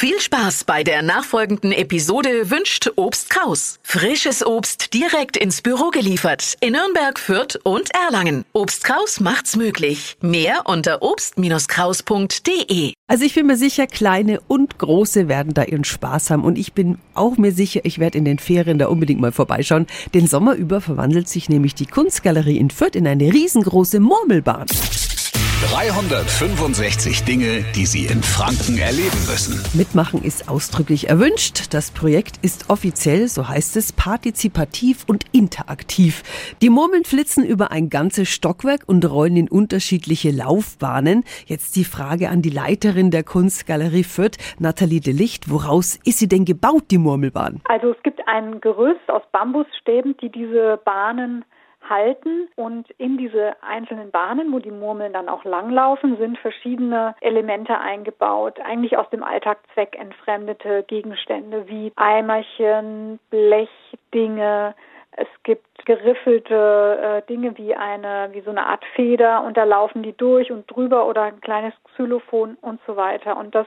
Viel Spaß bei der nachfolgenden Episode wünscht Obst Kraus. Frisches Obst direkt ins Büro geliefert in Nürnberg, Fürth und Erlangen. Obst Kraus macht's möglich. Mehr unter obst-kraus.de. Also ich bin mir sicher, kleine und große werden da ihren Spaß haben und ich bin auch mir sicher, ich werde in den Ferien da unbedingt mal vorbeischauen. Den Sommer über verwandelt sich nämlich die Kunstgalerie in Fürth in eine riesengroße Murmelbahn. 365 Dinge, die Sie in Franken erleben müssen. Mitmachen ist ausdrücklich erwünscht. Das Projekt ist offiziell, so heißt es, partizipativ und interaktiv. Die Murmeln flitzen über ein ganzes Stockwerk und rollen in unterschiedliche Laufbahnen. Jetzt die Frage an die Leiterin der Kunstgalerie Fürth, Nathalie de Licht. Woraus ist sie denn gebaut, die Murmelbahn? Also es gibt ein Gerüst aus Bambusstäben, die diese Bahnen halten. Und in diese einzelnen Bahnen, wo die Murmeln dann auch langlaufen, sind verschiedene Elemente eingebaut, eigentlich aus dem Alltagszweck entfremdete Gegenstände wie Eimerchen, Blechdinge, es gibt geriffelte äh, Dinge wie eine, wie so eine Art Feder und da laufen die durch und drüber oder ein kleines Xylophon und so weiter. Und das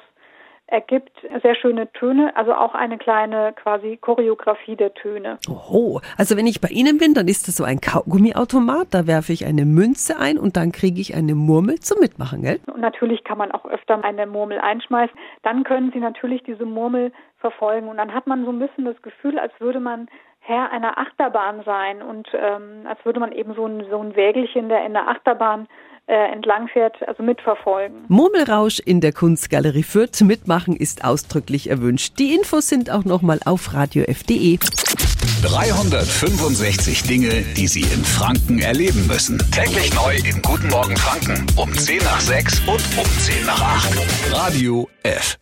ergibt sehr schöne Töne, also auch eine kleine quasi Choreografie der Töne. Oh, also wenn ich bei Ihnen bin, dann ist das so ein Kaugummiautomat, da werfe ich eine Münze ein und dann kriege ich eine Murmel zum Mitmachen, gell? Und natürlich kann man auch öfter eine Murmel einschmeißen. Dann können Sie natürlich diese Murmel verfolgen und dann hat man so ein bisschen das Gefühl, als würde man Herr einer Achterbahn sein und ähm, als würde man eben so ein, so ein Wägelchen, der in der Achterbahn entlangfährt, also mitverfolgen. Murmelrausch in der Kunstgalerie Fürth. Mitmachen ist ausdrücklich erwünscht. Die Infos sind auch nochmal auf radiof.de. 365 Dinge, die Sie in Franken erleben müssen. Täglich neu in Guten Morgen Franken um 10 nach 6 und um 10 nach 8. Radio F.